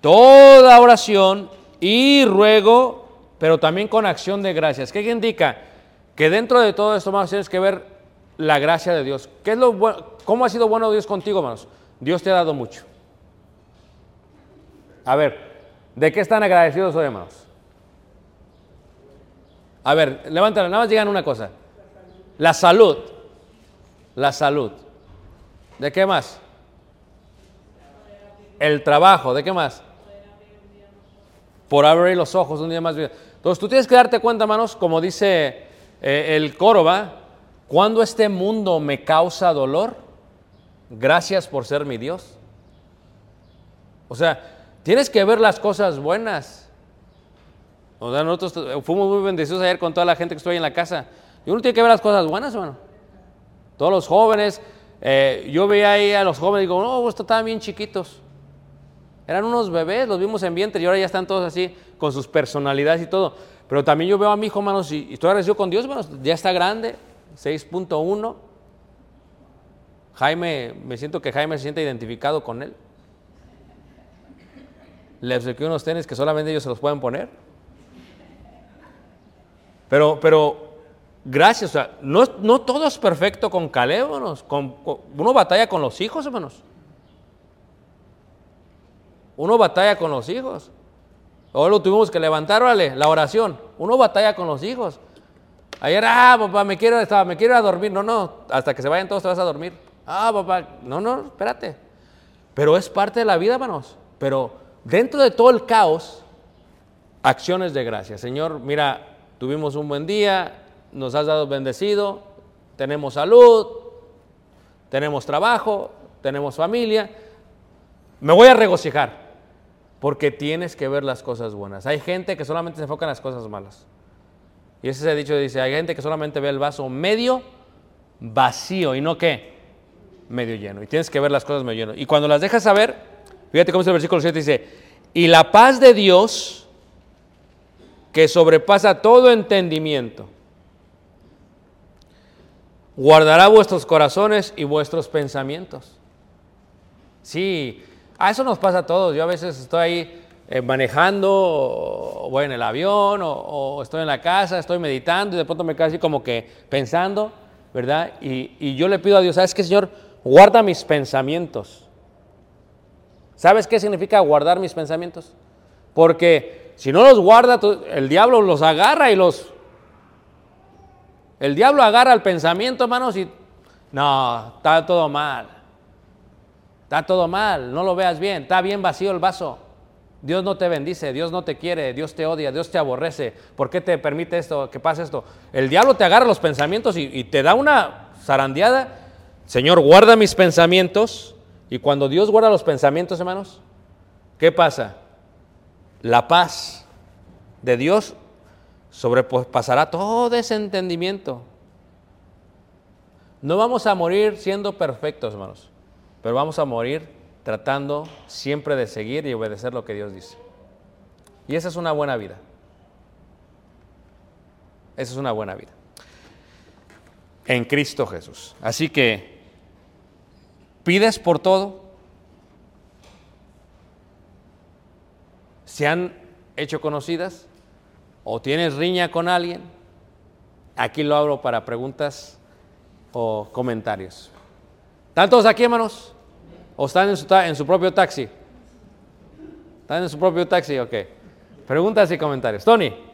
S2: toda oración y ruego, pero también con acción de gracias. ¿Qué indica? Que dentro de todo esto, hermanos, tienes que ver la gracia de Dios. ¿Qué es lo bueno? ¿Cómo ha sido bueno Dios contigo, hermanos? Dios te ha dado mucho. A ver, ¿de qué están agradecidos hoy, hermanos? A ver, levántala, nada más digan una cosa. La salud. La salud. ¿De qué más? El trabajo. ¿De qué más? Por abrir los ojos un día más. Entonces tú tienes que darte cuenta, hermanos, como dice eh, el coro, ¿va? Cuando este mundo me causa dolor, gracias por ser mi Dios. O sea, tienes que ver las cosas buenas. O sea, nosotros fuimos muy bendecidos ayer con toda la gente que estoy en la casa. Y uno tiene que ver las cosas buenas, hermano. Todos los jóvenes, eh, yo veía ahí a los jóvenes y digo, no, estos estaban bien chiquitos. Eran unos bebés, los vimos en vientre y ahora ya están todos así, con sus personalidades y todo. Pero también yo veo a mi hijo, hermanos, y, estoy agradecido con Dios, hermanos, ya está grande, 6.1. Jaime, me siento que Jaime se siente identificado con él. Le obsequié unos tenis que solamente ellos se los pueden poner. Pero, pero, gracias, o sea, no, no todo es perfecto con Caleb, hermanos. Con, con- uno batalla con los hijos, hermanos. Uno batalla con los hijos. Hoy lo tuvimos que levantar, órale, la oración. Uno batalla con los hijos. Ayer, ah, papá, me quiero, estaba, me quiero ir a dormir. No, no, hasta que se vayan todos te vas a dormir. Ah, papá, no, no, espérate. Pero es parte de la vida, hermanos. Pero dentro de todo el caos, acciones de gracia. Señor, mira, tuvimos un buen día, nos has dado bendecido, tenemos salud, tenemos trabajo, tenemos familia. Me voy a regocijar porque tienes que ver las cosas buenas. Hay gente que solamente se enfoca en las cosas malas. Y ese es el dicho dice, hay gente que solamente ve el vaso medio vacío y no qué, medio lleno. Y tienes que ver las cosas medio lleno. Y cuando las dejas saber, fíjate cómo dice el versículo 7, dice, y la paz de Dios, que sobrepasa todo entendimiento, guardará vuestros corazones y vuestros pensamientos. Sí, a eso nos pasa a todos. Yo a veces estoy ahí
S3: eh, manejando, voy en el avión, o, estoy en la casa, estoy meditando y de pronto me quedo así como que pensando, ¿verdad? Y, y yo le pido a Dios, ¿sabes qué, Señor? Guarda mis pensamientos. ¿Sabes qué significa guardar mis pensamientos? Porque si no los guarda, el diablo los agarra y los... El diablo agarra el pensamiento, hermanos, y... No, está todo mal. Está todo mal, no lo veas bien, está bien vacío el vaso. Dios no te bendice, Dios no te quiere, Dios te odia, Dios te aborrece. ¿Por qué te permite esto, que pase esto? El diablo te agarra los pensamientos y, y te da una zarandeada. Señor, guarda mis pensamientos. Y cuando Dios guarda los pensamientos, hermanos, ¿qué pasa? La paz de Dios sobrepasará todo ese entendimiento. No vamos a morir siendo perfectos, hermanos, pero vamos a morir tratando siempre de seguir y obedecer lo que Dios dice. Y esa es una buena vida. Esa es una buena vida. En Cristo Jesús. Así que, ¿pides por todo? ¿Se han hecho conocidas? ¿O tienes riña con alguien? Aquí lo abro para preguntas o comentarios. ¿Están todos aquí, hermanos? ¿O están en su, en su propio taxi? ¿Están en su propio taxi? Ok. Preguntas y comentarios. Tony.